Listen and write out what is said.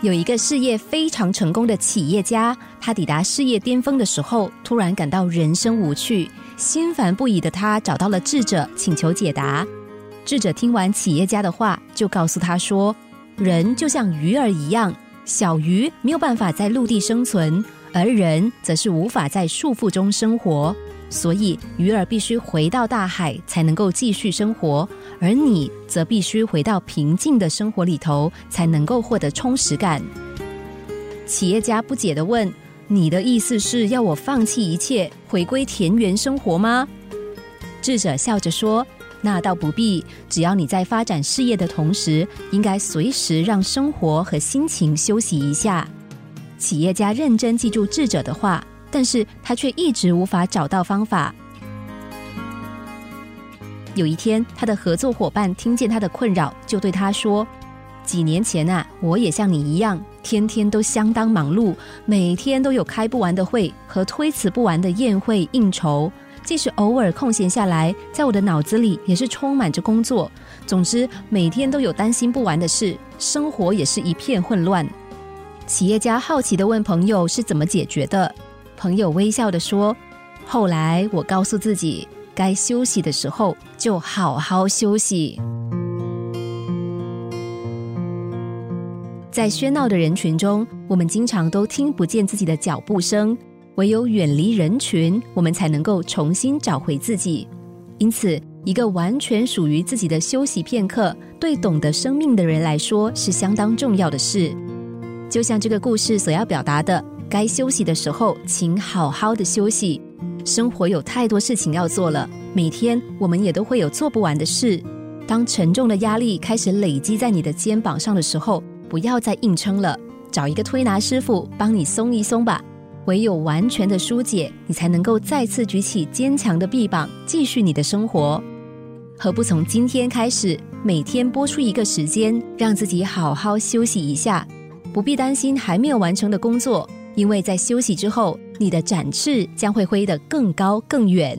有一个事业非常成功的企业家，他抵达事业巅峰的时候，突然感到人生无趣，心烦不已的他找到了智者，请求解答。智者听完企业家的话，就告诉他说：“人就像鱼儿一样，小鱼没有办法在陆地生存，而人则是无法在束缚中生活。”所以，鱼儿必须回到大海才能够继续生活，而你则必须回到平静的生活里头才能够获得充实感。企业家不解的问：“你的意思是要我放弃一切，回归田园生活吗？”智者笑着说：“那倒不必，只要你在发展事业的同时，应该随时让生活和心情休息一下。”企业家认真记住智者的话。但是他却一直无法找到方法。有一天，他的合作伙伴听见他的困扰，就对他说：“几年前啊，我也像你一样，天天都相当忙碌，每天都有开不完的会和推辞不完的宴会应酬。即使偶尔空闲下来，在我的脑子里也是充满着工作。总之，每天都有担心不完的事，生活也是一片混乱。”企业家好奇的问朋友：“是怎么解决的？”朋友微笑的说：“后来我告诉自己，该休息的时候就好好休息。在喧闹的人群中，我们经常都听不见自己的脚步声，唯有远离人群，我们才能够重新找回自己。因此，一个完全属于自己的休息片刻，对懂得生命的人来说是相当重要的事。就像这个故事所要表达的。”该休息的时候，请好好的休息。生活有太多事情要做了，每天我们也都会有做不完的事。当沉重的压力开始累积在你的肩膀上的时候，不要再硬撑了，找一个推拿师傅帮你松一松吧。唯有完全的疏解，你才能够再次举起坚强的臂膀，继续你的生活。何不从今天开始，每天播出一个时间，让自己好好休息一下？不必担心还没有完成的工作。因为在休息之后，你的展翅将会挥得更高更远。